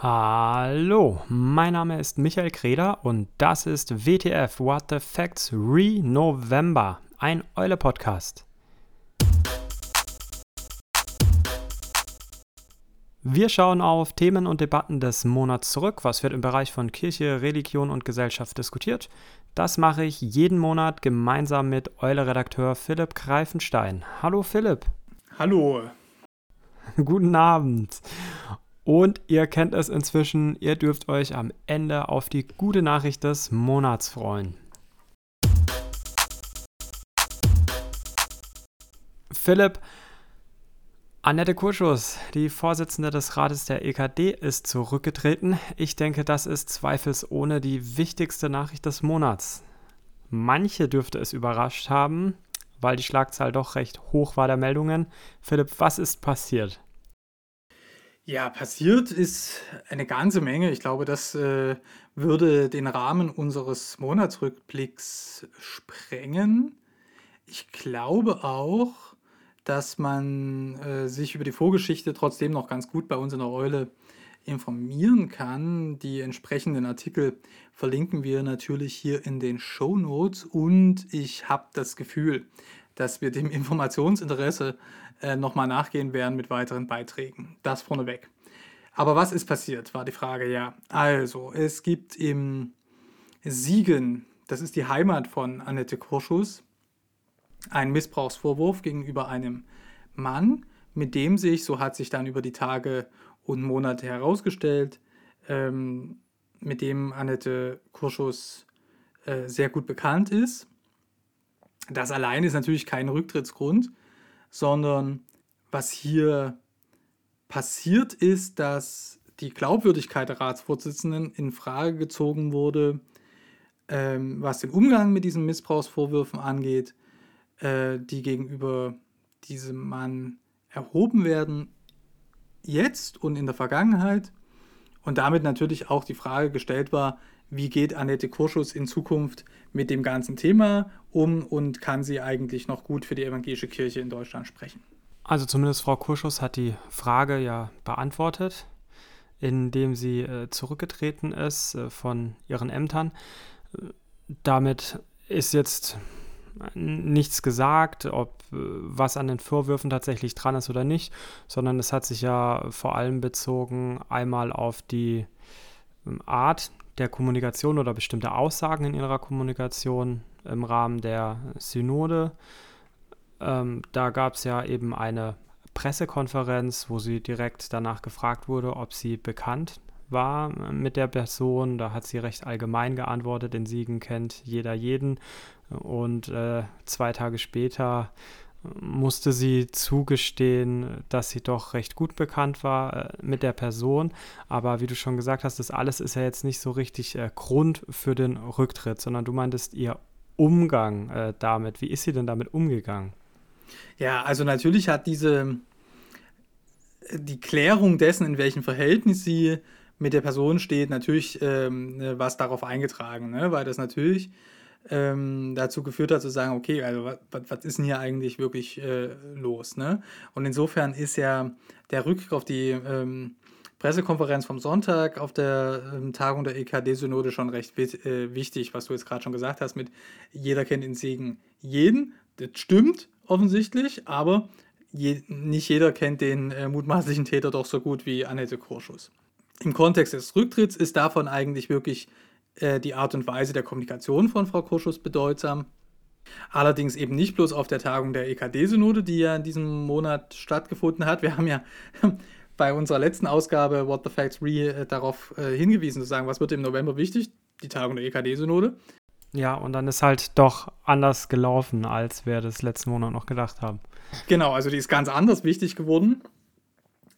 Hallo, mein Name ist Michael Kreder und das ist WTF What the Facts Re-November, ein Eule-Podcast. Wir schauen auf Themen und Debatten des Monats zurück. Was wird im Bereich von Kirche, Religion und Gesellschaft diskutiert? Das mache ich jeden Monat gemeinsam mit Eule-Redakteur Philipp Greifenstein. Hallo Philipp. Hallo. Guten Abend. Und ihr kennt es inzwischen, ihr dürft euch am Ende auf die gute Nachricht des Monats freuen. Philipp, Annette Kurschus, die Vorsitzende des Rates der EKD, ist zurückgetreten. Ich denke, das ist zweifelsohne die wichtigste Nachricht des Monats. Manche dürfte es überrascht haben, weil die Schlagzahl doch recht hoch war der Meldungen. Philipp, was ist passiert? Ja, passiert ist eine ganze Menge. Ich glaube, das äh, würde den Rahmen unseres Monatsrückblicks sprengen. Ich glaube auch, dass man äh, sich über die Vorgeschichte trotzdem noch ganz gut bei uns in der Eule informieren kann. Die entsprechenden Artikel verlinken wir natürlich hier in den Show Notes und ich habe das Gefühl, dass wir dem Informationsinteresse äh, nochmal nachgehen werden mit weiteren Beiträgen. Das vorneweg. Aber was ist passiert, war die Frage, ja. Also, es gibt im Siegen, das ist die Heimat von Annette Kurschus, einen Missbrauchsvorwurf gegenüber einem Mann, mit dem sich, so hat sich dann über die Tage und Monate herausgestellt, ähm, mit dem Annette Kurschus äh, sehr gut bekannt ist. Das allein ist natürlich kein Rücktrittsgrund, sondern was hier passiert ist, dass die Glaubwürdigkeit der Ratsvorsitzenden in Frage gezogen wurde, ähm, was den Umgang mit diesen Missbrauchsvorwürfen angeht, äh, die gegenüber diesem Mann erhoben werden, jetzt und in der Vergangenheit. Und damit natürlich auch die Frage gestellt war, wie geht Annette Kurschus in Zukunft mit dem ganzen Thema um und kann sie eigentlich noch gut für die evangelische Kirche in Deutschland sprechen? Also zumindest Frau Kurschus hat die Frage ja beantwortet, indem sie äh, zurückgetreten ist äh, von ihren Ämtern. Damit ist jetzt nichts gesagt, ob äh, was an den Vorwürfen tatsächlich dran ist oder nicht, sondern es hat sich ja vor allem bezogen einmal auf die ähm, Art der Kommunikation oder bestimmte Aussagen in ihrer Kommunikation im Rahmen der Synode. Ähm, da gab es ja eben eine Pressekonferenz, wo sie direkt danach gefragt wurde, ob sie bekannt war mit der Person. Da hat sie recht allgemein geantwortet, in Siegen kennt jeder jeden. Und äh, zwei Tage später musste sie zugestehen, dass sie doch recht gut bekannt war äh, mit der Person. Aber wie du schon gesagt hast, das alles ist ja jetzt nicht so richtig äh, Grund für den Rücktritt, sondern du meintest ihr Umgang äh, damit. Wie ist sie denn damit umgegangen? Ja, also natürlich hat diese die Klärung dessen, in welchem Verhältnis sie mit der Person steht, natürlich ähm, was darauf eingetragen, ne? weil das natürlich ähm, dazu geführt hat zu sagen, okay, also was, ist denn hier eigentlich wirklich äh, los? Ne? Und insofern ist ja der Rückblick auf die ähm, Pressekonferenz vom Sonntag auf der ähm, Tagung der EKD-Synode schon recht äh, wichtig, was du jetzt gerade schon gesagt hast, mit jeder kennt in Segen jeden. Das stimmt offensichtlich, aber je, nicht jeder kennt den äh, mutmaßlichen Täter doch so gut wie Annette Kurschus. Im Kontext des Rücktritts ist davon eigentlich wirklich äh, die Art und Weise der Kommunikation von Frau Kurschus bedeutsam. Allerdings eben nicht bloß auf der Tagung der EKD-Synode, die ja in diesem Monat stattgefunden hat. Wir haben ja bei unserer letzten Ausgabe What the Facts Re äh, darauf äh, hingewiesen, zu sagen, was wird im November wichtig? Die Tagung der EKD-Synode. Ja, und dann ist halt doch anders gelaufen, als wir das letzten Monat noch gedacht haben. Genau, also die ist ganz anders wichtig geworden.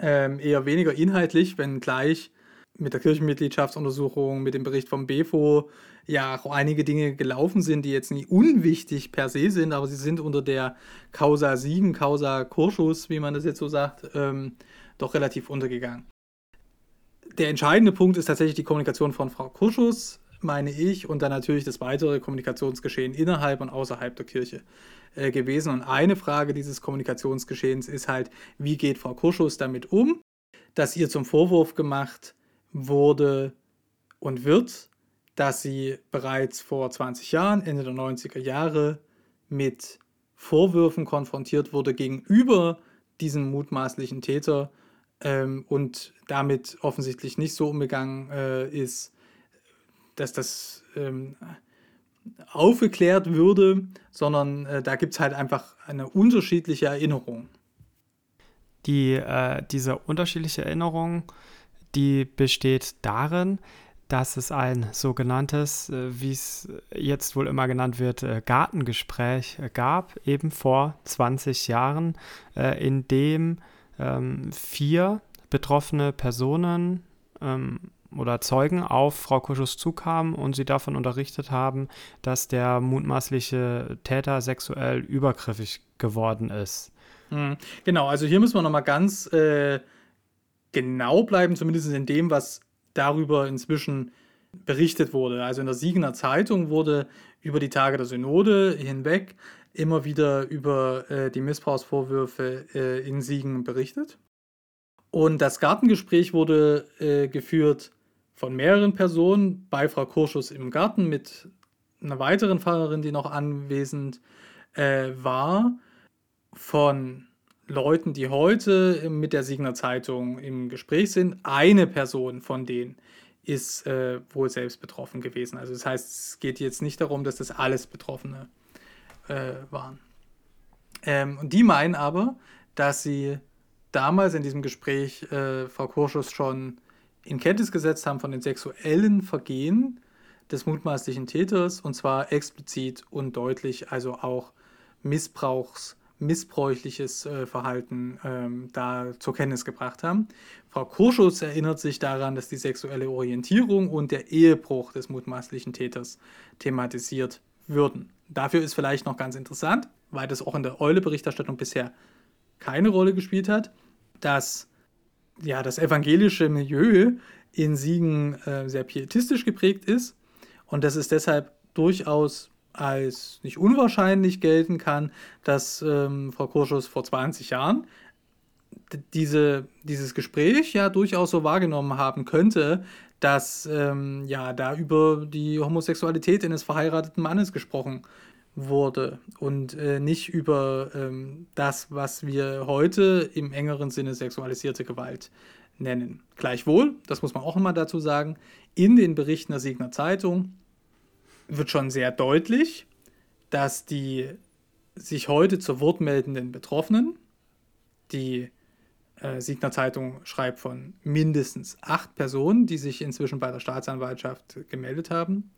Ähm, eher weniger inhaltlich, wenn gleich mit der Kirchenmitgliedschaftsuntersuchung, mit dem Bericht vom BEFO ja auch einige Dinge gelaufen sind, die jetzt nicht unwichtig per se sind, aber sie sind unter der Causa Siegen, Causa Kurschus, wie man das jetzt so sagt, ähm, doch relativ untergegangen. Der entscheidende Punkt ist tatsächlich die Kommunikation von Frau Kurschus meine ich, und dann natürlich das weitere Kommunikationsgeschehen innerhalb und außerhalb der Kirche äh, gewesen. Und eine Frage dieses Kommunikationsgeschehens ist halt, wie geht Frau Kurschus damit um, dass ihr zum Vorwurf gemacht wurde und wird, dass sie bereits vor 20 Jahren, Ende der 90er Jahre, mit Vorwürfen konfrontiert wurde gegenüber diesem mutmaßlichen Täter ähm, und damit offensichtlich nicht so umgegangen äh, ist, dass das ähm, aufgeklärt würde, sondern äh, da gibt es halt einfach eine unterschiedliche Erinnerung. Die, äh, diese unterschiedliche Erinnerung, die besteht darin, dass es ein sogenanntes, äh, wie es jetzt wohl immer genannt wird, äh, Gartengespräch äh, gab, eben vor 20 Jahren, in dem ähm, vier betroffene Personen ähm, oder Zeugen auf Frau Kuschus zukamen und sie davon unterrichtet haben, dass der mutmaßliche Täter sexuell übergriffig geworden ist. Hm, genau, also hier müssen wir nochmal ganz äh, genau bleiben, zumindest in dem, was darüber inzwischen berichtet wurde. Also in der Siegener Zeitung wurde über die Tage der Synode hinweg immer wieder über äh, die Missbrauchsvorwürfe äh, in Siegen berichtet. Und das Gartengespräch wurde äh, geführt von mehreren Personen bei Frau Kurschus im Garten mit einer weiteren Pfarrerin, die noch anwesend äh, war, von Leuten, die heute mit der Siegner Zeitung im Gespräch sind. Eine Person von denen ist äh, wohl selbst betroffen gewesen. Also das heißt, es geht jetzt nicht darum, dass das alles Betroffene äh, waren. Ähm, und die meinen aber, dass sie damals in diesem Gespräch äh, Frau Kurschus schon in Kenntnis gesetzt haben von den sexuellen Vergehen des mutmaßlichen Täters und zwar explizit und deutlich, also auch Missbrauchs missbräuchliches äh, Verhalten ähm, da zur Kenntnis gebracht haben. Frau Kurschus erinnert sich daran, dass die sexuelle Orientierung und der Ehebruch des mutmaßlichen Täters thematisiert würden. Dafür ist vielleicht noch ganz interessant, weil das auch in der Eule-Berichterstattung bisher keine Rolle gespielt hat, dass ja, das evangelische Milieu in Siegen äh, sehr pietistisch geprägt ist und dass es deshalb durchaus als nicht unwahrscheinlich gelten kann, dass ähm, Frau Kurschus vor 20 Jahren diese, dieses Gespräch ja durchaus so wahrgenommen haben könnte, dass ähm, ja da über die Homosexualität eines verheirateten Mannes gesprochen wurde und äh, nicht über ähm, das, was wir heute im engeren Sinne sexualisierte Gewalt nennen. Gleichwohl, das muss man auch immer dazu sagen, in den Berichten der Siegner Zeitung wird schon sehr deutlich, dass die sich heute zu Wort meldenden Betroffenen, die äh, Siegner Zeitung schreibt von mindestens acht Personen, die sich inzwischen bei der Staatsanwaltschaft gemeldet haben,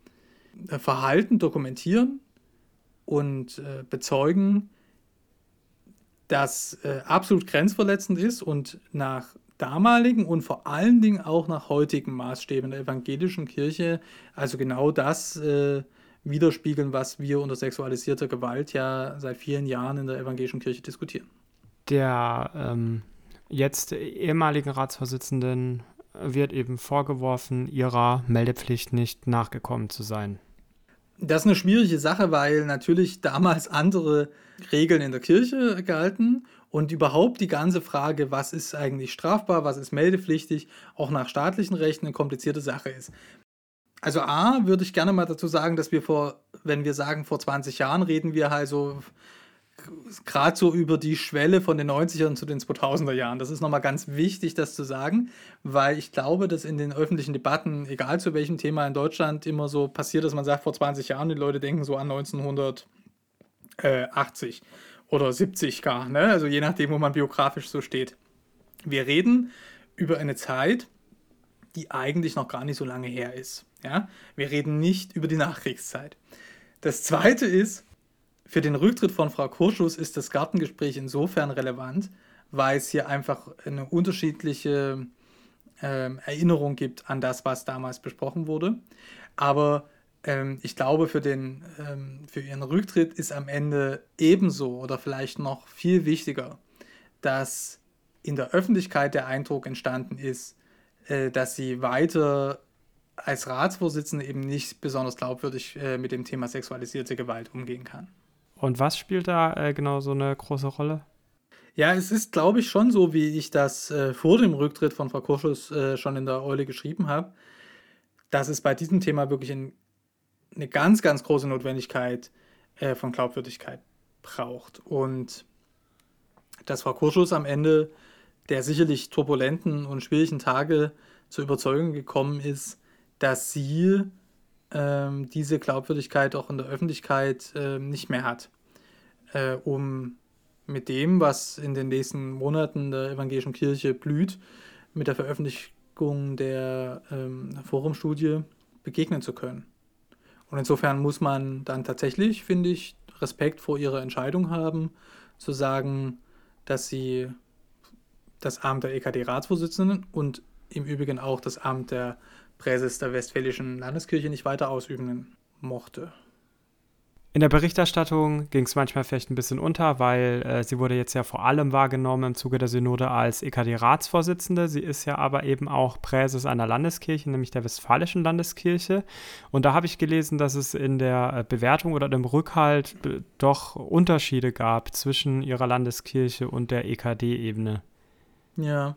äh, Verhalten dokumentieren und äh, bezeugen, das äh, absolut grenzverletzend ist und nach damaligen und vor allen Dingen auch nach heutigen Maßstäben der evangelischen Kirche, also genau das äh, widerspiegeln, was wir unter sexualisierter Gewalt ja seit vielen Jahren in der evangelischen Kirche diskutieren. Der ähm, jetzt ehemaligen Ratsvorsitzenden wird eben vorgeworfen, ihrer Meldepflicht nicht nachgekommen zu sein. Das ist eine schwierige Sache, weil natürlich damals andere Regeln in der Kirche galten und überhaupt die ganze Frage, was ist eigentlich strafbar, was ist meldepflichtig, auch nach staatlichen Rechten eine komplizierte Sache ist. Also A, würde ich gerne mal dazu sagen, dass wir vor, wenn wir sagen vor 20 Jahren, reden wir halt so gerade so über die Schwelle von den 90ern zu den 2000er Jahren. Das ist nochmal ganz wichtig, das zu sagen, weil ich glaube, dass in den öffentlichen Debatten, egal zu welchem Thema in Deutschland, immer so passiert, dass man sagt, vor 20 Jahren, die Leute denken so an 1980 oder 70 gar, ne? also je nachdem, wo man biografisch so steht. Wir reden über eine Zeit, die eigentlich noch gar nicht so lange her ist. Ja? Wir reden nicht über die Nachkriegszeit. Das Zweite ist, für den Rücktritt von Frau Kurschus ist das Gartengespräch insofern relevant, weil es hier einfach eine unterschiedliche ähm, Erinnerung gibt an das, was damals besprochen wurde. Aber ähm, ich glaube, für, den, ähm, für ihren Rücktritt ist am Ende ebenso oder vielleicht noch viel wichtiger, dass in der Öffentlichkeit der Eindruck entstanden ist, äh, dass sie weiter als Ratsvorsitzende eben nicht besonders glaubwürdig äh, mit dem Thema sexualisierte Gewalt umgehen kann. Und was spielt da äh, genau so eine große Rolle? Ja, es ist, glaube ich, schon so, wie ich das äh, vor dem Rücktritt von Frau Kurschus äh, schon in der Eule geschrieben habe, dass es bei diesem Thema wirklich ein, eine ganz, ganz große Notwendigkeit äh, von Glaubwürdigkeit braucht. Und dass Frau Kurschus am Ende der sicherlich turbulenten und schwierigen Tage zur Überzeugung gekommen ist, dass sie ähm, diese Glaubwürdigkeit auch in der Öffentlichkeit äh, nicht mehr hat, äh, um mit dem, was in den nächsten Monaten der evangelischen Kirche blüht, mit der Veröffentlichung der ähm, Forumstudie begegnen zu können. Und insofern muss man dann tatsächlich, finde ich, Respekt vor ihrer Entscheidung haben, zu sagen, dass sie das Amt der EKD-Ratsvorsitzenden und im Übrigen auch das Amt der Präses der Westfälischen Landeskirche nicht weiter ausüben mochte. In der Berichterstattung ging es manchmal vielleicht ein bisschen unter, weil äh, sie wurde jetzt ja vor allem wahrgenommen im Zuge der Synode als EKD-Ratsvorsitzende. Sie ist ja aber eben auch Präses einer Landeskirche, nämlich der Westfälischen Landeskirche. Und da habe ich gelesen, dass es in der äh, Bewertung oder dem Rückhalt doch Unterschiede gab zwischen ihrer Landeskirche und der EKD-Ebene. Ja.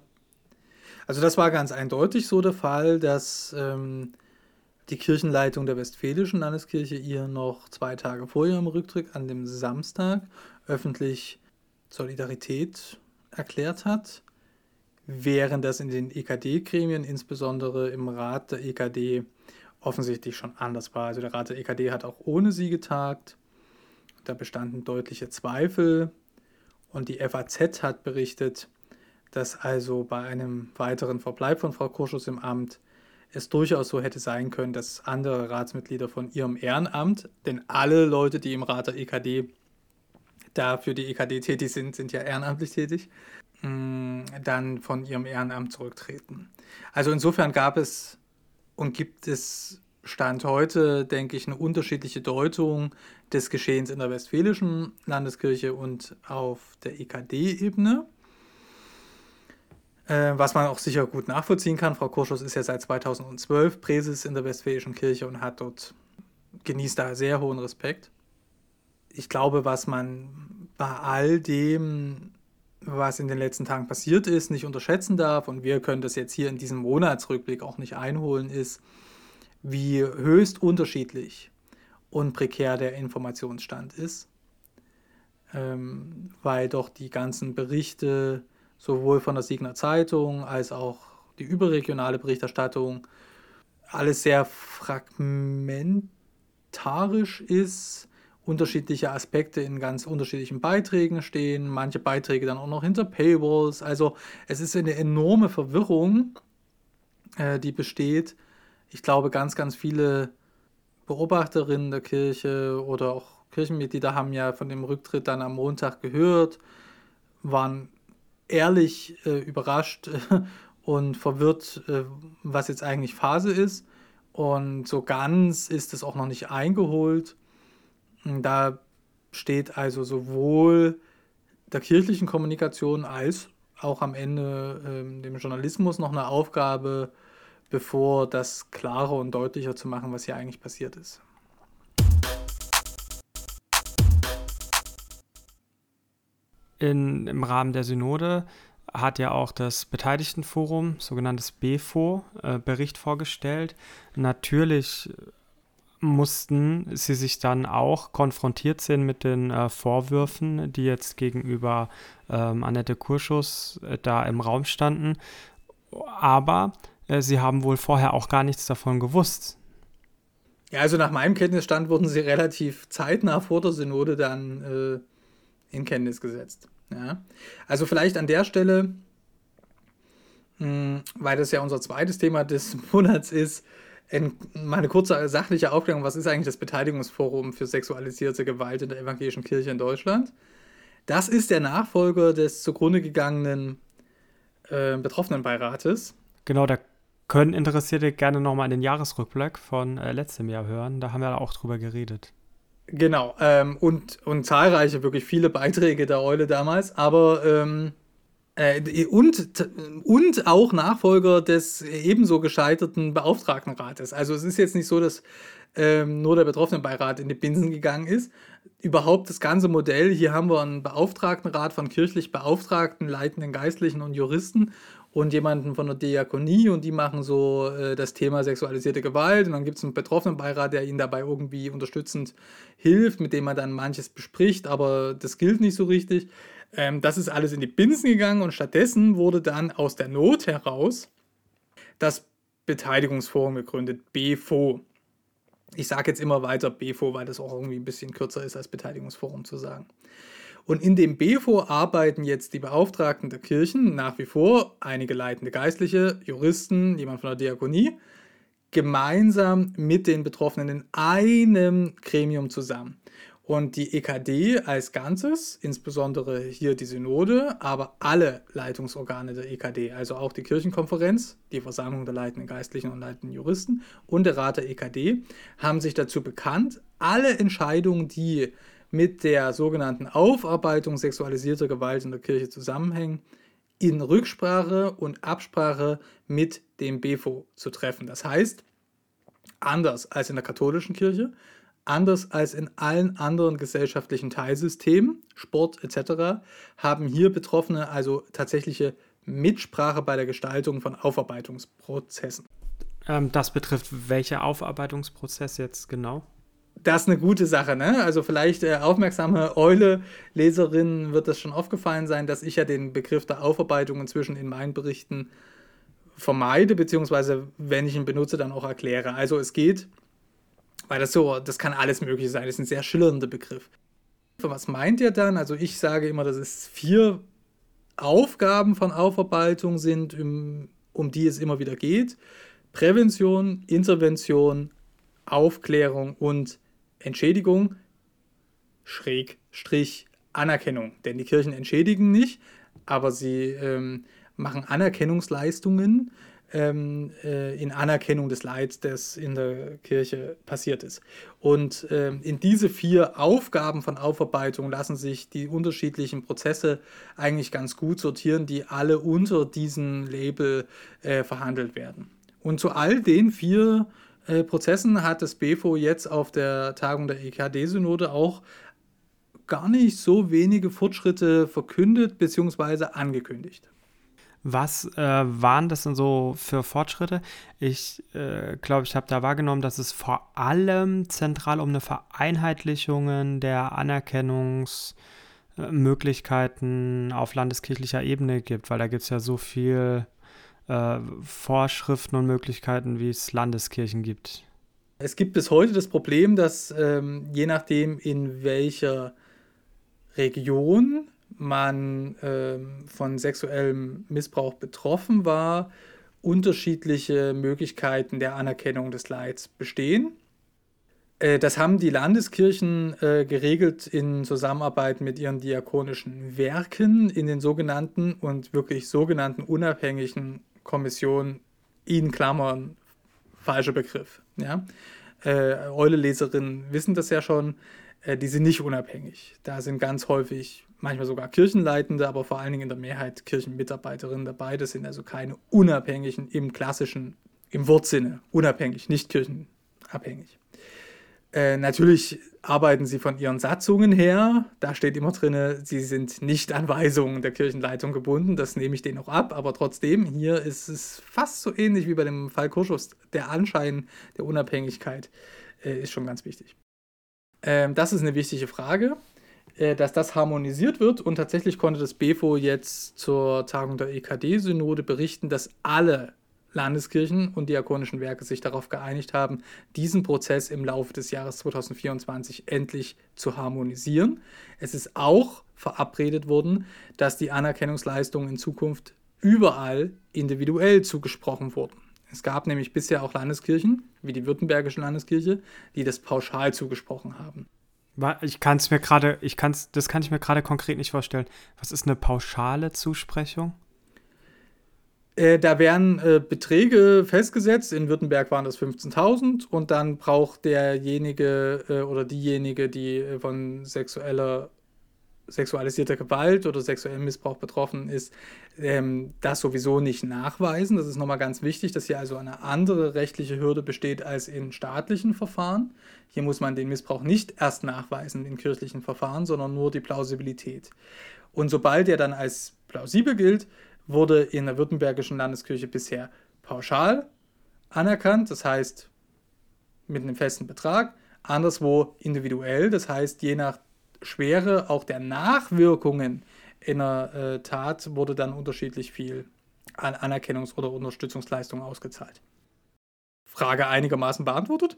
Also das war ganz eindeutig so der Fall, dass ähm, die Kirchenleitung der Westfälischen Landeskirche ihr noch zwei Tage vor ihrem Rücktritt an dem Samstag öffentlich Solidarität erklärt hat, während das in den EKD-Gremien, insbesondere im Rat der EKD, offensichtlich schon anders war. Also der Rat der EKD hat auch ohne sie getagt. Da bestanden deutliche Zweifel und die FAZ hat berichtet, dass also bei einem weiteren Verbleib von Frau Kurschus im Amt es durchaus so hätte sein können, dass andere Ratsmitglieder von ihrem Ehrenamt, denn alle Leute, die im Rat der EKD da für die EKD tätig sind, sind ja ehrenamtlich tätig, mm, dann von ihrem Ehrenamt zurücktreten. Also insofern gab es und gibt es Stand heute, denke ich, eine unterschiedliche Deutung des Geschehens in der Westfälischen Landeskirche und auf der EKD-Ebene. Äh, was man auch sicher gut nachvollziehen kann. Frau Kurschus ist ja seit 2012 Präses in der Westfälischen Kirche und hat dort, genießt da sehr hohen Respekt. Ich glaube, was man bei all dem, was in den letzten Tagen passiert ist, nicht unterschätzen darf, und wir können das jetzt hier in diesem Monatsrückblick auch nicht einholen, ist, wie höchst unterschiedlich und prekär der Informationsstand ist, ähm, weil doch die ganzen Berichte, sowohl von der Siegner Zeitung als auch die überregionale Berichterstattung alles sehr fragmentarisch ist, unterschiedliche Aspekte in ganz unterschiedlichen Beiträgen stehen, manche Beiträge dann auch noch hinter Paywalls. Also es ist eine enorme Verwirrung, äh, die besteht. Ich glaube, ganz, ganz viele Beobachterinnen der Kirche oder auch Kirchenmitglieder haben ja von dem Rücktritt dann am Montag gehört, waren ehrlich äh, überrascht äh, und verwirrt, äh, was jetzt eigentlich Phase ist. Und so ganz ist es auch noch nicht eingeholt. Da steht also sowohl der kirchlichen Kommunikation als auch am Ende ähm, dem Journalismus noch eine Aufgabe, bevor das klarer und deutlicher zu machen, was hier eigentlich passiert ist. In, im Rahmen der Synode hat ja auch das Beteiligtenforum, sogenanntes BFO, äh, Bericht vorgestellt. Natürlich mussten sie sich dann auch konfrontiert sehen mit den äh, Vorwürfen, die jetzt gegenüber ähm, Annette Kurschus äh, da im Raum standen. Aber äh, sie haben wohl vorher auch gar nichts davon gewusst. Ja, also nach meinem Kenntnisstand wurden sie relativ zeitnah vor der Synode dann äh, in Kenntnis gesetzt. Ja? Also vielleicht an der Stelle, mh, hm, weil das ja unser zweites Thema des Monats ist, mal eine kurze sachliche Aufklärung, was ist eigentlich das Beteiligungsforum für sexualisierte Gewalt in der evangelischen Kirche in Deutschland? Das ist der Nachfolger des zugrunde gegangenen äh, Betroffenenbeirates. Genau, da können Interessierte gerne nochmal in den Jahresrückblick von äh, letztem Jahr hören. Da haben wir auch drüber geredet. Genau, ähm, und, und zahlreiche, wirklich viele Beiträge der Eule damals, aber ähm, äh, und, und auch Nachfolger des ebenso gescheiterten Beauftragtenrates. Also es ist jetzt nicht so, dass ähm, nur der Betroffenenbeirat in die Binsen gegangen ist. Überhaupt das ganze Modell, hier haben wir einen Beauftragtenrat von kirchlich Beauftragten, leitenden Geistlichen und Juristen und jemanden von der Diakonie und die machen so äh, das Thema sexualisierte Gewalt und dann gibt es einen Betroffenenbeirat, der ihnen dabei irgendwie unterstützend hilft, mit dem man dann manches bespricht, aber das gilt nicht so richtig. Ähm, das ist alles in die Binsen gegangen und stattdessen wurde dann aus der Not heraus das Beteiligungsforum gegründet, BFO. Ich sage jetzt immer weiter BFO, weil das auch irgendwie ein bisschen kürzer ist als Beteiligungsforum zu sagen. Und in dem BFO arbeiten jetzt die Beauftragten der Kirchen nach wie vor, einige leitende Geistliche, Juristen, jemand von der Diakonie, gemeinsam mit den Betroffenen in einem Gremium zusammen. Und die EKD als Ganzes, insbesondere hier die Synode, aber alle Leitungsorgane der EKD, also auch die Kirchenkonferenz, die Versammlung der leitenden Geistlichen und leitenden Juristen und der Rat der EKD, haben sich dazu bekannt, alle Entscheidungen, die mit der sogenannten Aufarbeitung sexualisierter Gewalt in der Kirche zusammenhängen, in Rücksprache und Absprache mit dem BFO zu treffen. Das heißt, anders als in der katholischen Kirche Anders als in allen anderen gesellschaftlichen Teilsystemen, Sport etc., haben hier Betroffene also tatsächliche Mitsprache bei der Gestaltung von Aufarbeitungsprozessen. Ähm, das betrifft welche Aufarbeitungsprozess jetzt genau? Das ist eine gute Sache, ne? Also vielleicht äh, aufmerksame Eule-Leserinnen wird das schon aufgefallen sein, dass ich ja den Begriff der Aufarbeitung inzwischen in meinen Berichten vermeide, beziehungsweise wenn ich ihn benutze, dann auch erkläre. Also es geht weil das so, das kann alles Mögliche sein. Das ist ein sehr schillernder Begriff. Was meint ihr dann? Also ich sage immer, dass es vier Aufgaben von Aufarbeitung sind, um, um die es immer wieder geht. Prävention, Intervention, Aufklärung und Entschädigung, Schrägstrich Anerkennung. Denn die Kirchen entschädigen nicht, aber sie ähm, machen Anerkennungsleistungen ähm, äh, in Anerkennung des Leids, das in der Kirche passiert ist. Und ähm, in diese vier Aufgaben von Aufarbeitung lassen sich die unterschiedlichen Prozesse eigentlich ganz gut sortieren, die alle unter diesem Label äh, verhandelt werden. Und zu all den vier äh, Prozessen hat das BFO jetzt auf der Tagung der EKD-Synode auch gar nicht so wenige Fortschritte verkündet bzw. angekündigt. Was äh, waren das denn so für Fortschritte? Ich äh, glaube, ich habe da wahrgenommen, dass es vor allem zentral um eine Vereinheitlichung der Anerkennungsmöglichkeiten auf landeskirchlicher Ebene gibt, weil da gibt es ja so viel äh, Vorschriften und Möglichkeiten, wie es Landeskirchen gibt. Es gibt bis heute das Problem, dass ähm, je nachdem, in welcher Region man äh, von sexuellem Missbrauch betroffen war, unterschiedliche Möglichkeiten der Anerkennung des Leids bestehen. Äh, das haben die Landeskirchen äh, geregelt in Zusammenarbeit mit ihren diakonischen Werken in den sogenannten und wirklich sogenannten unabhängigen Kommissionen, in Klammern, falscher Begriff. Ja? Äh, Eule-Leserinnen wissen das ja schon, äh, die sind nicht unabhängig. Da sind ganz häufig manchmal sogar Kirchenleitende, aber vor allen Dingen in der Mehrheit Kirchenmitarbeiterinnen dabei. Das sind also keine unabhängigen im klassischen, im Wortsinne, unabhängig, nicht kirchenabhängig. Äh, natürlich arbeiten sie von ihren Satzungen her. Da steht immer drin, sie sind nicht an Weisungen der Kirchenleitung gebunden. Das nehme ich denen auch ab. Aber trotzdem, hier ist es fast so ähnlich wie bei dem Fall Kurschus. Der Anschein der Unabhängigkeit äh, ist schon ganz wichtig. Ähm, das ist eine wichtige Frage. Äh, dass das harmonisiert wird. Und tatsächlich konnte das BFO jetzt zur Tagung der EKD-Synode berichten, dass alle Landeskirchen und diakonischen Werke sich darauf geeinigt haben, diesen Prozess im Laufe des Jahres 2024 endlich zu harmonisieren. Es ist auch verabredet worden, dass die Anerkennungsleistungen in Zukunft überall individuell zugesprochen wurden. Es gab nämlich bisher auch Landeskirchen, wie die Württembergische Landeskirche, die das pauschal zugesprochen haben. Ich kann es mir gerade, ich kann's, das kann ich mir gerade konkret nicht vorstellen. Was ist eine pauschale Zusprechung? Äh, da werden äh, Beträge festgesetzt. In Württemberg waren das 15.000 und dann braucht derjenige äh, oder diejenige, die äh, von sexueller sexualisierter Gewalt oder sexuellem Missbrauch betroffen ist, ähm, das sowieso nicht nachweisen. Das ist nochmal ganz wichtig, dass hier also eine andere rechtliche Hürde besteht als in staatlichen Verfahren. Hier muss man den Missbrauch nicht erst nachweisen in kirchlichen Verfahren, sondern nur die Plausibilität. Und sobald er dann als plausibel gilt, wurde in der Württembergischen Landeskirche bisher pauschal anerkannt, das heißt mit einem festen Betrag, anderswo individuell, das heißt je nach Schwere auch der Nachwirkungen in einer äh, Tat wurde dann unterschiedlich viel an Anerkennungs- oder Unterstützungsleistungen ausgezahlt. Frage einigermaßen beantwortet?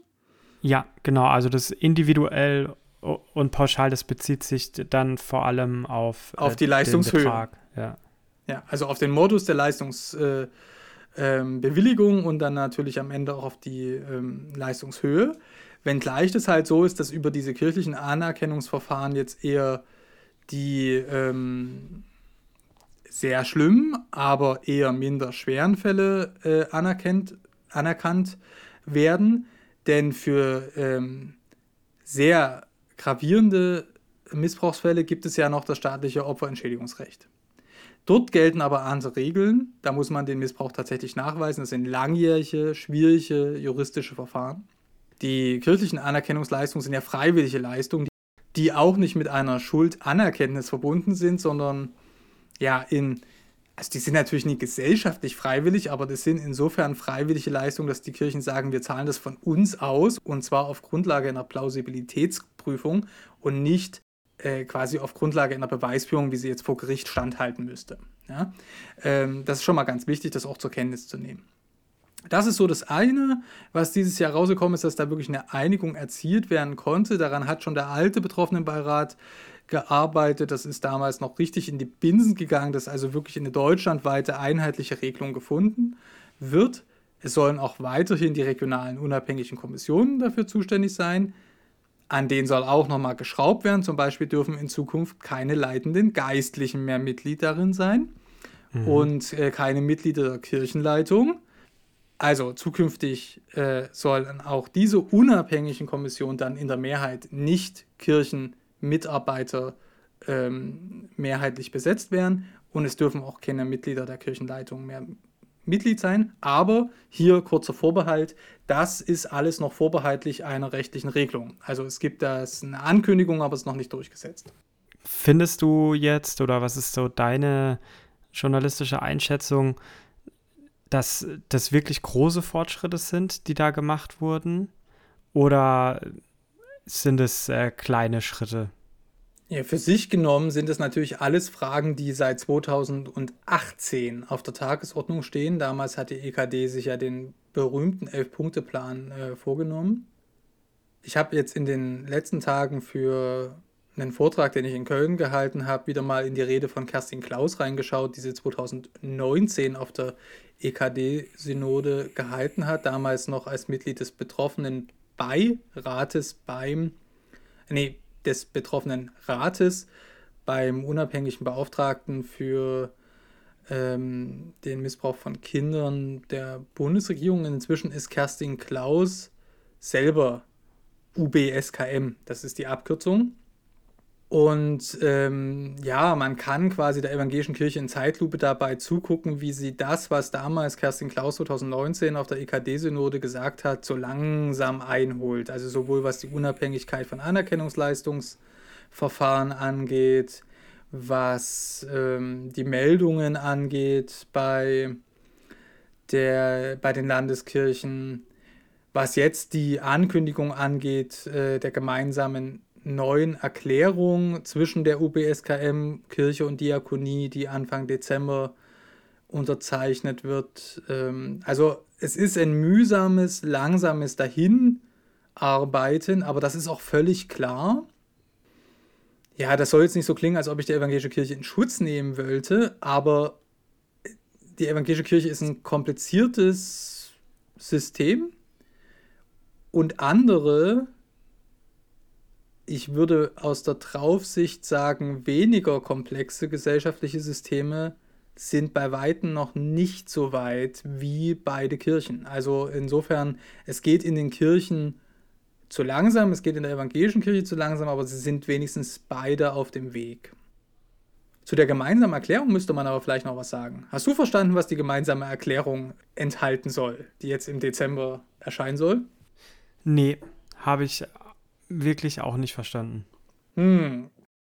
Ja, genau. Also das individuell und pauschal, das bezieht sich dann vor allem auf, auf äh, die Leistungshöhe. Ja. Ja, also auf den Modus der Leistungsbewilligung äh, ähm, und dann natürlich am Ende auch auf die ähm, Leistungshöhe. Wenngleich es halt so ist, dass über diese kirchlichen Anerkennungsverfahren jetzt eher die ähm, sehr schlimmen, aber eher minder schweren Fälle äh, anerkennt, anerkannt werden. Denn für ähm, sehr gravierende Missbrauchsfälle gibt es ja noch das staatliche Opferentschädigungsrecht. Dort gelten aber andere Regeln. Da muss man den Missbrauch tatsächlich nachweisen. Das sind langjährige, schwierige juristische Verfahren. Die kirchlichen Anerkennungsleistungen sind ja freiwillige Leistungen, die auch nicht mit einer Schuldanerkenntnis verbunden sind, sondern ja in, also die sind natürlich nicht gesellschaftlich freiwillig, aber das sind insofern freiwillige Leistungen, dass die Kirchen sagen, wir zahlen das von uns aus und zwar auf Grundlage einer Plausibilitätsprüfung und nicht äh, quasi auf Grundlage einer Beweisführung, wie sie jetzt vor Gericht standhalten müsste. Ja? Ähm, das ist schon mal ganz wichtig, das auch zur Kenntnis zu nehmen. Das ist so das eine, was dieses Jahr rausgekommen ist, dass da wirklich eine Einigung erzielt werden konnte. Daran hat schon der alte Betroffenenbeirat gearbeitet. Das ist damals noch richtig in die Binsen gegangen, dass also wirklich eine deutschlandweite einheitliche Regelung gefunden wird. Es sollen auch weiterhin die regionalen unabhängigen Kommissionen dafür zuständig sein. An denen soll auch nochmal geschraubt werden. Zum Beispiel dürfen in Zukunft keine leitenden Geistlichen mehr Mitglied darin sein mhm. und äh, keine Mitglieder der Kirchenleitung. Also zukünftig äh, sollen auch diese unabhängigen Kommissionen dann in der Mehrheit nicht Kirchenmitarbeiter ähm, mehrheitlich besetzt werden und es dürfen auch keine Mitglieder der Kirchenleitung mehr Mitglied sein. Aber hier kurzer Vorbehalt, das ist alles noch vorbehaltlich einer rechtlichen Regelung. Also es gibt das eine Ankündigung, aber es ist noch nicht durchgesetzt. Findest du jetzt oder was ist so deine journalistische Einschätzung? dass das wirklich große Fortschritte sind, die da gemacht wurden? Oder sind es äh, kleine Schritte? Ja, für sich genommen sind es natürlich alles Fragen, die seit 2018 auf der Tagesordnung stehen. Damals hat die EKD sich ja den berühmten Elf-Punkte-Plan äh, vorgenommen. Ich habe jetzt in den letzten Tagen für einen Vortrag, den ich in Köln gehalten habe, wieder mal in die Rede von Kerstin Klaus reingeschaut, die sie 2019 auf der EKD-Synode gehalten hat, damals noch als Mitglied des betroffenen Beirates beim, nee, des betroffenen Rates beim unabhängigen Beauftragten für ähm, den Missbrauch von Kindern der Bundesregierung. Inzwischen ist Kerstin Klaus selber UBSKM, das ist die Abkürzung. Und ähm, ja, man kann quasi der evangelischen Kirche in Zeitlupe dabei zugucken, wie sie das, was damals Kerstin Klaus 2019 auf der EKD-Synode gesagt hat, so langsam einholt. Also sowohl was die Unabhängigkeit von Anerkennungsleistungsverfahren angeht, was ähm, die Meldungen angeht bei, der, bei den Landeskirchen, was jetzt die Ankündigung angeht äh, der gemeinsamen neuen Erklärung zwischen der UBSKM, Kirche und Diakonie, die Anfang Dezember unterzeichnet wird. Ähm, also es ist ein mühsames, langsames Dahinarbeiten, aber das ist auch völlig klar. Ja, das soll jetzt nicht so klingen, als ob ich die evangelische Kirche in Schutz nehmen wollte, aber die evangelische Kirche ist ein kompliziertes System und andere ich würde aus der Draufsicht sagen, weniger komplexe gesellschaftliche Systeme sind bei Weitem noch nicht so weit wie beide Kirchen. Also insofern, es geht in den Kirchen zu langsam, es geht in der evangelischen Kirche zu langsam, aber sie sind wenigstens beide auf dem Weg. Zu der gemeinsamen Erklärung müsste man aber vielleicht noch was sagen. Hast du verstanden, was die gemeinsame Erklärung enthalten soll, die jetzt im Dezember erscheinen soll? Nee, habe ich wirklich auch nicht verstanden. Hm.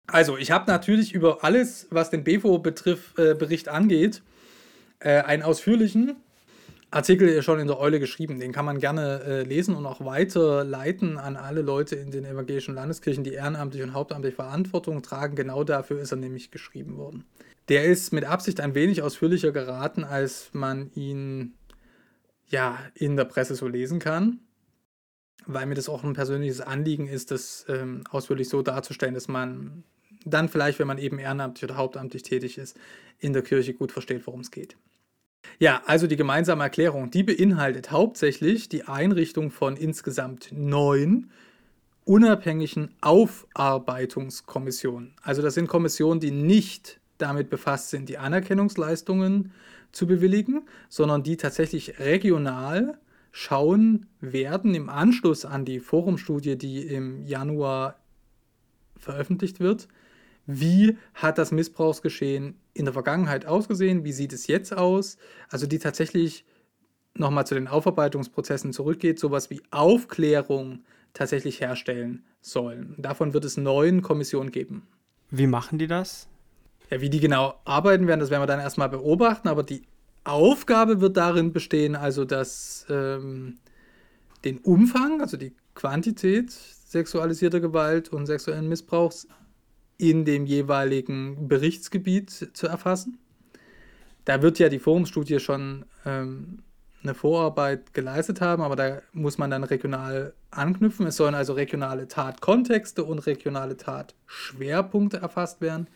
Also, ich habe natürlich über alles, was den BEFO-Bericht äh, angeht, äh, einen ausführlichen Artikel schon in der Eule geschrieben. Den kann man gerne äh, lesen und auch weiterleiten an alle Leute in den evangelischen Landeskirchen, die ehrenamtlich und hauptamtlich Verantwortung tragen. Genau dafür ist er nämlich geschrieben worden. Der ist mit Absicht ein wenig ausführlicher geraten, als man ihn ja in der Presse so lesen kann, weil mir das auch ein persönliches Anliegen ist, das ähm, ausführlich so darzustellen, dass man dann vielleicht, wenn man eben ehrenamtlich oder hauptamtlich tätig ist, in der Kirche gut versteht, worum es geht. Ja, also die gemeinsame Erklärung, die beinhaltet hauptsächlich die Einrichtung von insgesamt neun unabhängigen Aufarbeitungskommissionen. Also das sind Kommissionen, die nicht damit befasst sind, die Anerkennungsleistungen zu bewilligen, sondern die tatsächlich regional schauen werden im Anschluss an die Forumstudie, die im Januar veröffentlicht wird, wie hat das Missbrauchsgeschehen in der Vergangenheit ausgesehen, wie sieht es jetzt aus, also die tatsächlich nochmal zu den Aufarbeitungsprozessen zurückgeht, sowas wie Aufklärung tatsächlich herstellen sollen. Davon wird es neun Kommissionen geben. Wie machen die das? Ja, wie die genau arbeiten werden, das werden wir dann erstmal beobachten, aber die Aufgabe wird darin bestehen, also dass ähm, den Umfang, also die Quantität sexualisierter Gewalt und sexuellen Missbrauchs in dem jeweiligen Berichtsgebiet zu erfassen. Da wird ja die Forumsstudie schon ähm, eine Vorarbeit geleistet haben, aber da muss man dann regional anknüpfen. Es sollen also regionale Tatkontexte und regionale Tatschwerpunkte erfasst werden.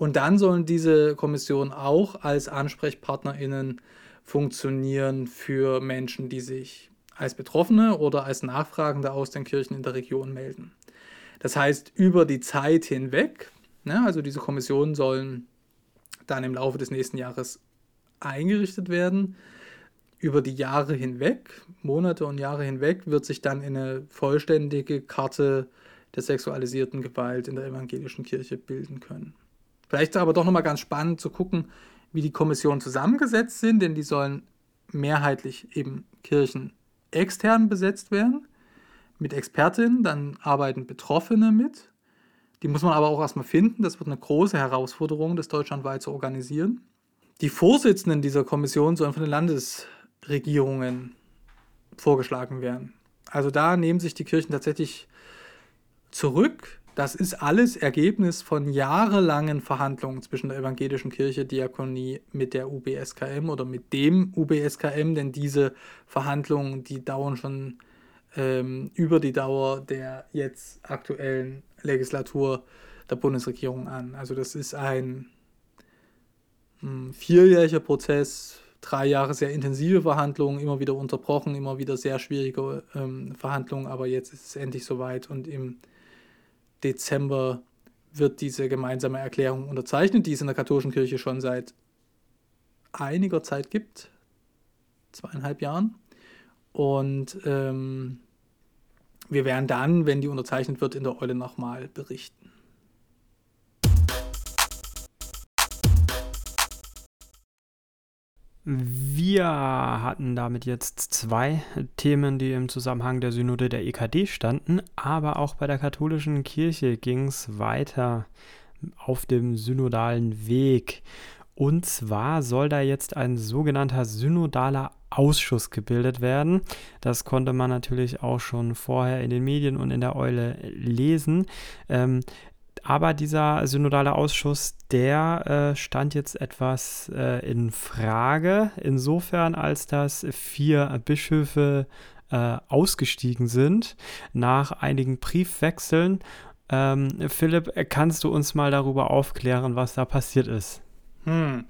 Und dann sollen diese Kommissionen auch als AnsprechpartnerInnen funktionieren für Menschen, die sich als Betroffene oder als Nachfragende aus den Kirchen in der Region melden. Das heißt, über die Zeit hinweg, ne, also diese Kommissionen sollen dann im Laufe des nächsten Jahres eingerichtet werden. Über die Jahre hinweg, Monate und Jahre hinweg, wird sich dann eine vollständige Karte der sexualisierten Gewalt in der evangelischen Kirche bilden können. Vielleicht aber doch nochmal ganz spannend zu gucken, wie die Kommissionen zusammengesetzt sind, denn die sollen mehrheitlich eben Kirchen extern besetzt werden mit Expertinnen, dann arbeiten Betroffene mit. Die muss man aber auch erstmal finden. Das wird eine große Herausforderung, das deutschlandweit zu organisieren. Die Vorsitzenden dieser Kommission sollen von den Landesregierungen vorgeschlagen werden. Also da nehmen sich die Kirchen tatsächlich zurück. Das ist alles Ergebnis von jahrelangen Verhandlungen zwischen der evangelischen Kirche Diakonie mit der UBSKM oder mit dem UBSKM, denn diese Verhandlungen, die dauern schon ähm, über die Dauer der jetzt aktuellen Legislatur der Bundesregierung an. Also das ist ein mh, hm, vierjähriger Prozess, drei Jahre sehr intensive Verhandlungen, immer wieder unterbrochen, immer wieder sehr schwierige ähm, Verhandlungen, aber jetzt ist es endlich soweit und im Dezember wird diese gemeinsame Erklärung unterzeichnet, die es in der katholischen Kirche schon seit einiger Zeit gibt, zweieinhalb Jahren. Und ähm, wir werden dann, wenn die unterzeichnet wird, in der Eule nochmal berichten. Wir hatten damit jetzt zwei Themen, die im Zusammenhang der Synode der EKD standen, aber auch bei der katholischen Kirche ging es weiter auf dem synodalen Weg. Und zwar soll da jetzt ein sogenannter synodaler Ausschuss gebildet werden. Das konnte man natürlich auch schon vorher in den Medien und in der Eule lesen. Ähm, aber dieser synodale Ausschuss, der äh, stand jetzt etwas äh, in Frage, insofern als dass vier Bischöfe äh, ausgestiegen sind nach einigen Briefwechseln. Ähm, Philipp, kannst du uns mal darüber aufklären, was da passiert ist? Hm.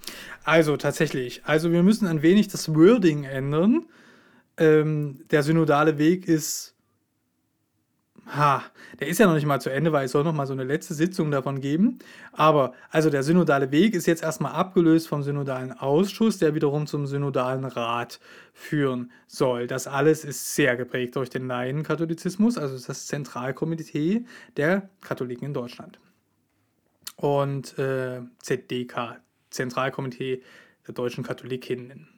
Also tatsächlich. Also wir müssen ein wenig das Wording ändern. Ähm, der synodale Weg ist. Ha, der ist ja noch nicht mal zu Ende, weil es soll noch mal so eine letzte Sitzung davon geben. Aber also der synodale Weg ist jetzt erstmal abgelöst vom synodalen Ausschuss, der wiederum zum synodalen Rat führen soll. Das alles ist sehr geprägt durch den Laienkatholizismus, also das Zentralkomitee der Katholiken in Deutschland. und äh, ZDK, Zentralkomitee der deutschen Katholikinnen.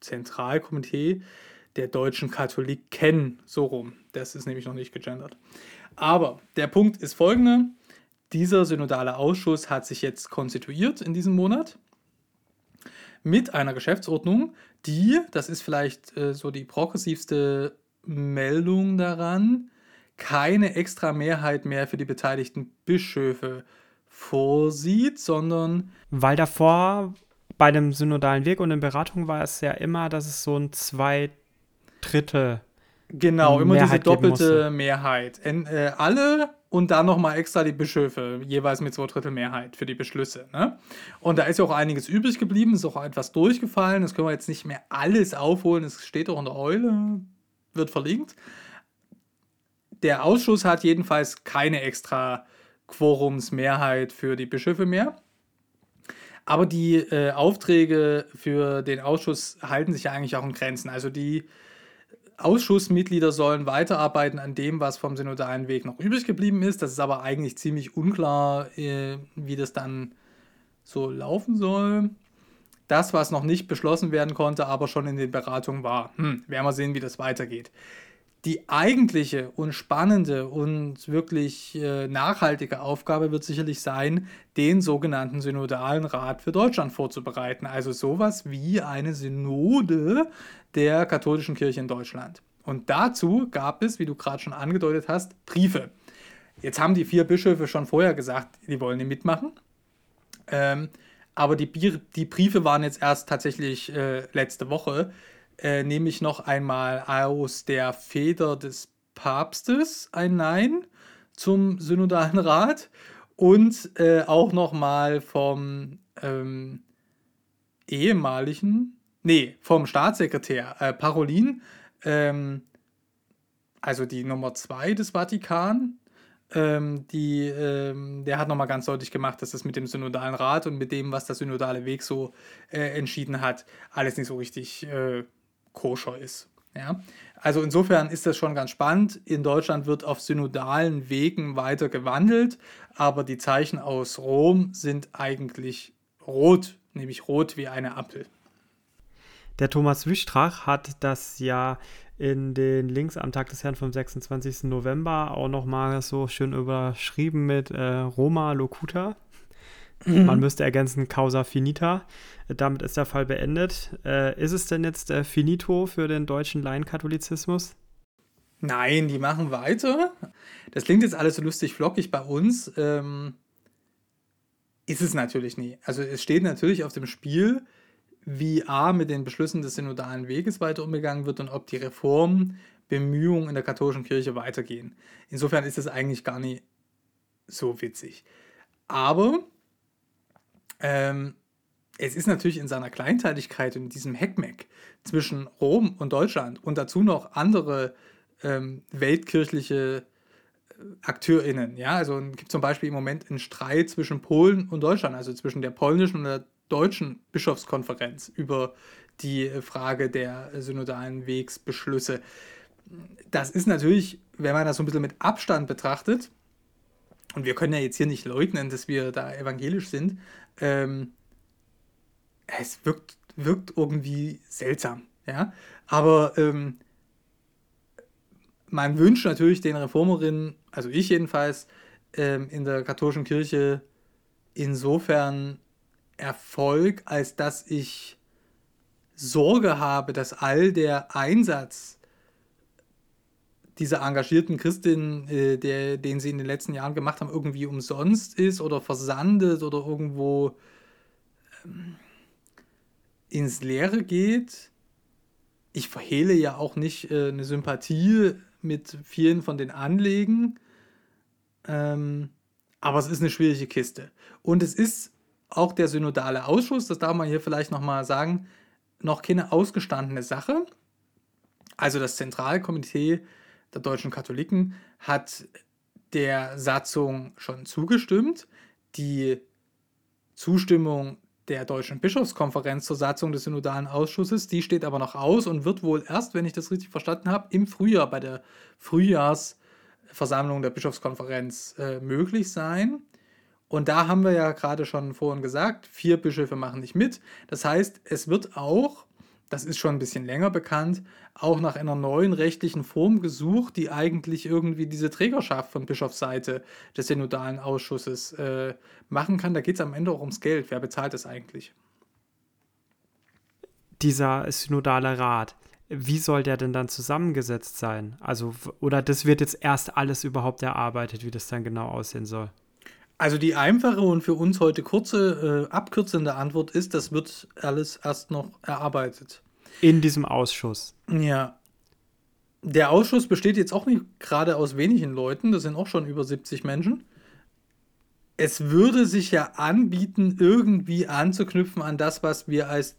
Zentralkomitee der deutschen Katholiken, so rum. Das ist nämlich noch nicht gegendert. Aber der Punkt ist folgender. Dieser synodale Ausschuss hat sich jetzt konstituiert in diesem Monat mit einer Geschäftsordnung, die, das ist vielleicht äh, so die progressivste Meldung daran, keine extra Mehrheit mehr für die beteiligten Bischöfe vorsieht, sondern. Weil davor bei dem synodalen Weg und in Beratungen war es ja immer, dass es so ein zwei Drittel. Genau, immer Mehrheit diese doppelte Mehrheit. En, äh, alle und dann nochmal extra die Bischöfe, jeweils mit zwei Drittel Mehrheit für die Beschlüsse. Ne? Und da ist ja auch einiges übrig geblieben, ist auch etwas durchgefallen. Das können wir jetzt nicht mehr alles aufholen. Es steht auch in der Eule, wird verlinkt. Der Ausschuss hat jedenfalls keine extra Quorumsmehrheit für die Bischöfe mehr. Aber die äh, Aufträge für den Ausschuss halten sich ja eigentlich auch in Grenzen. Also die Ausschussmitglieder sollen weiterarbeiten an dem, was vom synodalen Weg noch übrig geblieben ist. Das ist aber eigentlich ziemlich unklar, äh, wie das dann so laufen soll. Das, was noch nicht beschlossen werden konnte, aber schon in den Beratungen war. Hm, werden wir sehen, wie das weitergeht die eigentliche und spannende und wirklich äh, nachhaltige Aufgabe wird sicherlich sein, den sogenannten Synodalen Rat für Deutschland vorzubereiten. Also sowas wie eine Synode der katholischen Kirche in Deutschland. Und dazu gab es, wie du gerade schon angedeutet hast, Briefe. Jetzt haben die vier Bischöfe schon vorher gesagt, die wollen nicht mitmachen. Ähm, aber die, die, Briefe waren jetzt erst tatsächlich äh, letzte Woche äh, nehme ich noch einmal aus der Feder des Papstes ein Nein zum Synodalen Rat und äh, auch nochmal vom ähm, ehemaligen, nee, vom Staatssekretär äh, Parolin, ähm, also die Nummer zwei des Vatikan, ähm, die, ähm, der hat nochmal ganz deutlich gemacht, dass das mit dem Synodalen Rat und mit dem, was der Synodale Weg so äh, entschieden hat, alles nicht so richtig äh, koscher ist. Ja? Also insofern ist das schon ganz spannend. In Deutschland wird auf synodalen Wegen weiter gewandelt, aber die Zeichen aus Rom sind eigentlich rot, nämlich rot wie eine Apfel. Der Thomas Wistrach hat das ja in den Links am Tag des Herrn vom 26. November auch nochmal so schön überschrieben mit äh, Roma Locuta. Mhm. Man müsste ergänzen Causa Finita. Damit ist der Fall beendet. Äh, ist es denn jetzt äh, finito für den deutschen Laienkatholizismus? Nein, die machen weiter. Das klingt jetzt alles so lustig flockig bei uns. Ähm, ist es natürlich nie. Also es steht natürlich auf dem Spiel, wie A mit den Beschlüssen des synodalen Weges weiter umgegangen wird und ob die Reformbemühungen in der katholischen Kirche weitergehen. Insofern ist es eigentlich gar nicht so witzig. Aber ähm, es ist natürlich in seiner Kleinteiligkeit und in diesem Heckmeck zwischen Rom und Deutschland und dazu noch andere ähm, weltkirchliche äh, AkteurInnen. Ja, also es gibt zum Beispiel im Moment einen Streit zwischen Polen und Deutschland, also zwischen der polnischen und der deutschen Bischofskonferenz über die Frage der synodalen Wegsbeschlüsse. Das ist natürlich, wenn man das so ein bisschen mit Abstand betrachtet, und wir können ja jetzt hier nicht leugnen, dass wir da evangelisch sind, ähm, es wirkt, wirkt irgendwie seltsam, ja. Aber ähm, man wünscht natürlich den Reformerinnen, also ich jedenfalls, ähm, in der katholischen Kirche insofern Erfolg, als dass ich Sorge habe, dass all der Einsatz dieser engagierten Christin, äh, der, den sie in den letzten Jahren gemacht haben, irgendwie umsonst ist oder versandet oder irgendwo ähm, ins Leere geht. Ich verhehle ja auch nicht äh, eine Sympathie mit vielen von den Anlegen. Ähm, aber es ist eine schwierige Kiste. Und es ist auch der synodale Ausschuss, das darf man hier vielleicht nochmal sagen, noch keine ausgestandene Sache. Also das Zentralkomitee der deutschen Katholiken hat der Satzung schon zugestimmt. Die Zustimmung der Deutschen Bischofskonferenz zur Satzung des Synodalen Ausschusses, die steht aber noch aus und wird wohl erst, wenn ich das richtig verstanden habe, im Frühjahr bei der Frühjahrsversammlung der Bischofskonferenz äh, möglich sein. Und da haben wir ja gerade schon vorhin gesagt, vier Bischöfe machen nicht mit. Das heißt, es wird auch, das ist schon ein bisschen länger bekannt, auch nach einer neuen rechtlichen Form gesucht, die eigentlich irgendwie diese Trägerschaft von Bischofsseite des synodalen Ausschusses äh, machen kann. Da geht es am Ende auch ums Geld. Wer bezahlt es eigentlich? Dieser synodale Rat, wie soll der denn dann zusammengesetzt sein? Also, oder das wird jetzt erst alles überhaupt erarbeitet, wie das dann genau aussehen soll? Also die einfache und für uns heute kurze, äh, abkürzende Antwort ist, das wird alles erst noch erarbeitet. In diesem Ausschuss. Ja. Der Ausschuss besteht jetzt auch nicht gerade aus wenigen Leuten, das sind auch schon über 70 Menschen. Es würde sich ja anbieten, irgendwie anzuknüpfen an das, was wir als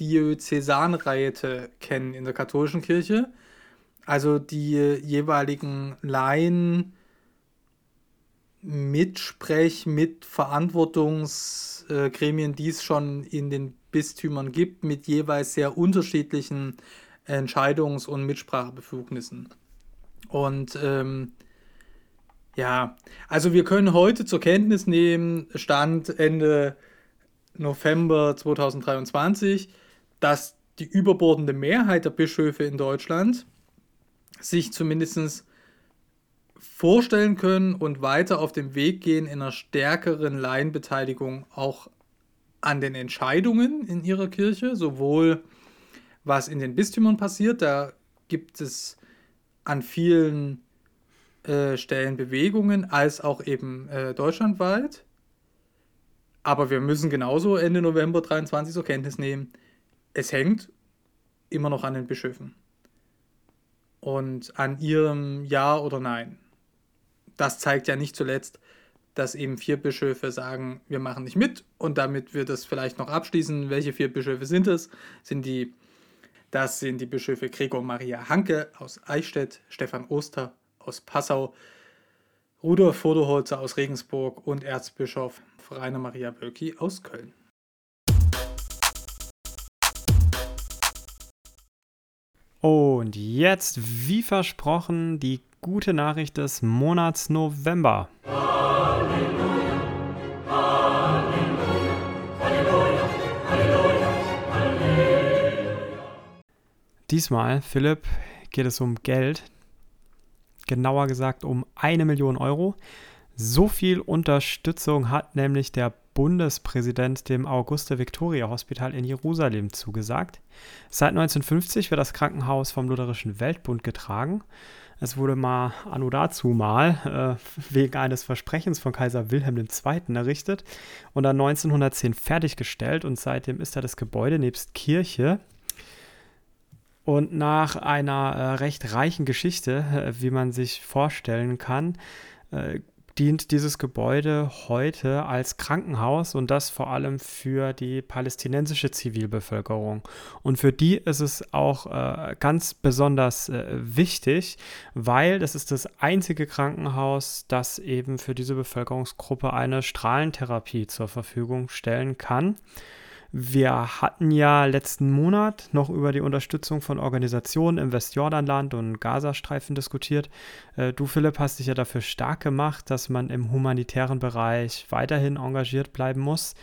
Diözesanräte kennen in der katholischen Kirche. Also die jeweiligen Laien Mitsprech, mit Verantwortungsgremien, die es schon in den Bistümern gibt, mit jeweils sehr unterschiedlichen Entscheidungs- und Mitsprachebefugnissen. Und ähm, ja, also wir können heute zur Kenntnis nehmen, Stand Ende November 2023, dass die überbordende Mehrheit der Bischöfe in Deutschland sich zumindest vorstellen können und weiter auf dem Weg gehen in einer stärkeren Laienbeteiligung auch an den Entscheidungen in ihrer Kirche, sowohl was in den Bistümern passiert, da gibt es an vielen äh, Stellen Bewegungen, als auch eben äh, deutschlandweit. Aber wir müssen genauso Ende November 23 zur Kenntnis nehmen, es hängt immer noch an den Bischöfen und an ihrem Ja oder Nein das zeigt ja nicht zuletzt, dass eben vier Bischöfe sagen, wir machen nicht mit und damit wird es vielleicht noch abschließen. Welche vier Bischöfe sind es? Sind die, das sind die Bischöfe Gregor Maria Hanke aus Eichstätt, Stefan Oster aus Passau, Rudolf Voderholzer aus Regensburg und Erzbischof Rainer Maria Bölki aus Köln. Und jetzt, wie versprochen, die gute Nachricht des Monats November. Halleluja, Halleluja, Halleluja, Diesmal, Philipp, geht es um Geld. Genauer gesagt um eine Million Euro. So viel Unterstützung hat nämlich der Bundespräsident dem Auguste Victoria Hospital in Jerusalem zugesagt. Seit 1950 wird das Krankenhaus vom Lutherischen Weltbund getragen. Es wurde mal anno dazu mal äh, wegen eines Versprechens von Kaiser Wilhelm II. errichtet und dann 1910 fertiggestellt und seitdem ist da das Gebäude nebst Kirche. Und nach einer äh, recht reichen Geschichte, äh, wie man sich vorstellen kann, äh, dient dieses Gebäude heute als Krankenhaus und das vor allem für die palästinensische Zivilbevölkerung. Und für die ist es auch äh, ganz besonders äh, wichtig, weil das ist das einzige Krankenhaus, das eben für diese Bevölkerungsgruppe eine Strahlentherapie zur Verfügung stellen kann. Wir hatten ja letzten Monat noch über die Unterstützung von Organisationen im Westjordanland und Gazastreifen diskutiert. Äh, du, Philipp, hast dich ja dafür stark gemacht, dass man im humanitären Bereich weiterhin engagiert bleiben muss.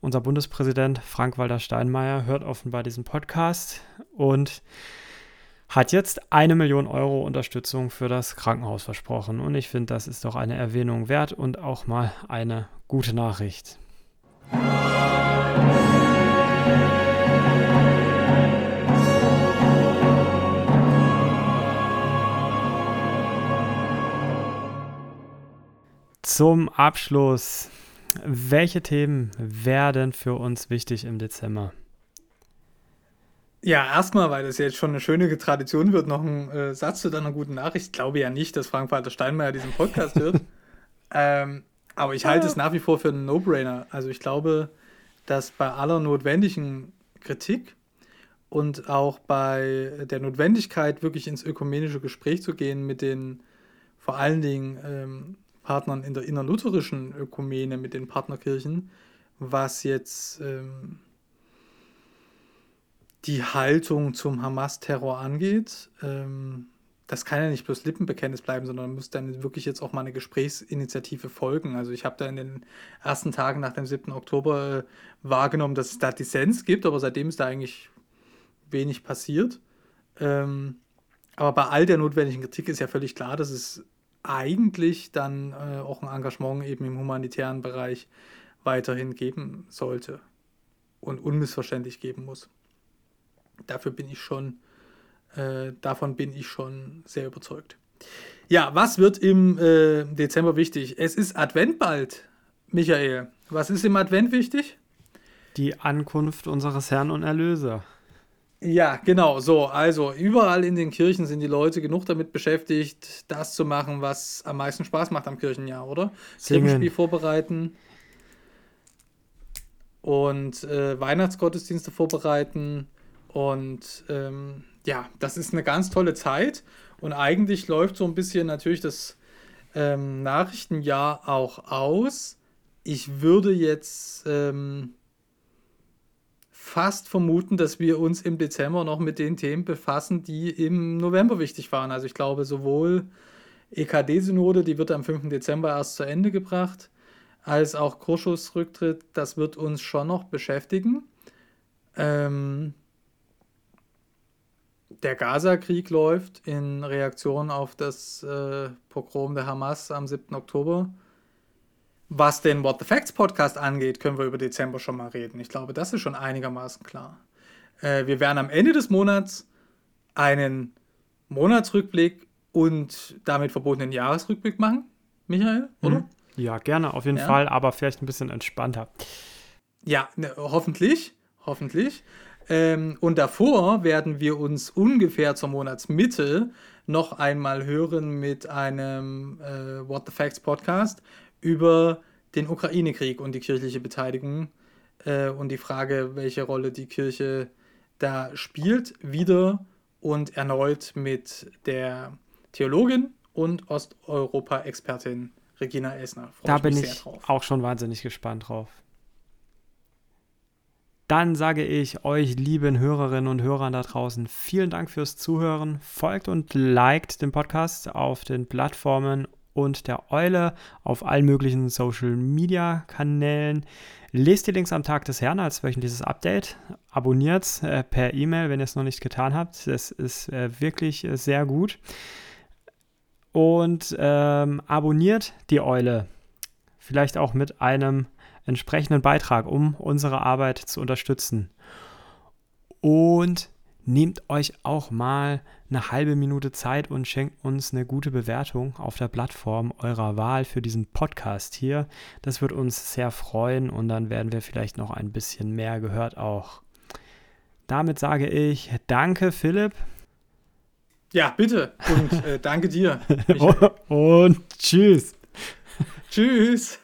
Unser Bundespräsident Frank-Walter Steinmeier hört offenbar diesen Podcast und hat jetzt eine Million Euro Unterstützung für das Krankenhaus versprochen. Und ich finde, das ist doch eine Erwähnung wert und auch mal eine gute Nachricht. Zum Abschluss, welche Themen werden für uns wichtig im Dezember? Ja, erstmal, weil das jetzt schon eine schöne Tradition wird, noch ein äh, Satz zu deiner guten Nachricht. Ich glaube ja nicht, dass Frank-Walter Steinmeier diesen Podcast hört. ähm, aber ich halte es nach wie vor für einen No-Brainer. Also ich glaube, dass bei aller notwendigen Kritik und auch bei der Notwendigkeit, wirklich ins ökumenische Gespräch zu gehen mit den vor allen Dingen ähm, Partnern in der innerlutherischen Ökumene, mit den Partnerkirchen, was jetzt ähm, die Haltung zum Hamas-Terror angeht. Ähm, das kann ja nicht bloß Lippenbekenntnis bleiben, sondern muss dann wirklich jetzt auch mal eine Gesprächsinitiative folgen. Also ich habe da in den ersten Tagen nach dem 7. Oktober äh, wahrgenommen, dass es da Dissens gibt, aber seitdem ist da eigentlich wenig passiert. Ähm, aber bei all der notwendigen Kritik ist ja völlig klar, dass es eigentlich dann äh, auch ein Engagement eben im humanitären Bereich weiterhin geben sollte und unmissverständlich geben muss. Dafür bin ich schon äh, davon bin ich schon sehr überzeugt. Ja, was wird im äh, Dezember wichtig? Es ist Advent bald, Michael. Was ist im Advent wichtig? Die Ankunft unseres Herrn und Erlöser. Ja, genau, so. Also, überall in den Kirchen sind die Leute genug damit beschäftigt, das zu machen, was am meisten Spaß macht am Kirchenjahr, oder? Krippenspiel vorbereiten und äh, Weihnachtsgottesdienste vorbereiten und ähm, ja, das ist eine ganz tolle Zeit und eigentlich läuft so ein bisschen natürlich das ähm, Nachrichtenjahr auch aus. Ich würde jetzt ähm, fast vermuten, dass wir uns im Dezember noch mit den Themen befassen, die im November wichtig waren. Also ich glaube, sowohl EKD-Synode, die wird am 5. Dezember erst zu Ende gebracht, als auch Kurschus Rücktritt, das wird uns schon noch beschäftigen. Ähm, der Gaza-Krieg läuft in Reaktion auf das äh, Pogrom der Hamas am 7. Oktober. Was den What the Facts Podcast angeht, können wir über Dezember schon mal reden. Ich glaube, das ist schon einigermaßen klar. Äh, wir werden am Ende des Monats einen Monatsrückblick und damit verbundenen Jahresrückblick machen. Michael, oder? Mhm. Ja, gerne, auf jeden ja. Fall, aber vielleicht ein bisschen entspannter. Ja, ne, hoffentlich. Hoffentlich. Ähm, und davor werden wir uns ungefähr zur Monatsmitte noch einmal hören mit einem äh, What the Facts Podcast über den Ukraine-Krieg und die kirchliche Beteiligung äh, und die Frage, welche Rolle die Kirche da spielt, wieder und erneut mit der Theologin und Osteuropa-Expertin Regina Esner. da bin ich auch schon wahnsinnig gespannt drauf. Dann sage ich euch, lieben Hörerinnen und Hörern da draußen, vielen Dank fürs Zuhören. Folgt und liked den Podcast auf den Plattformen und der Eule auf allen möglichen Social Media Kanälen. Lest die Links am Tag des Herrn als wöchentliches Update. Abonniert äh, per E-Mail, wenn ihr es noch nicht getan habt. Das ist äh, wirklich äh, sehr gut. Und ähm, abonniert die Eule. Vielleicht auch mit einem entsprechenden Beitrag, um unsere Arbeit zu unterstützen. Und nehmt euch auch mal eine halbe Minute Zeit und schenkt uns eine gute Bewertung auf der Plattform eurer Wahl für diesen Podcast hier. Das wird uns sehr freuen und dann werden wir vielleicht noch ein bisschen mehr gehört auch. Damit sage ich danke Philipp. Ja, bitte und äh, danke dir. und tschüss. tschüss.